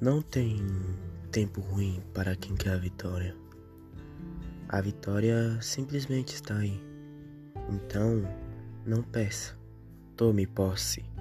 Não tem tempo ruim para quem quer a vitória. A vitória simplesmente está aí. Então, não peça, tome posse.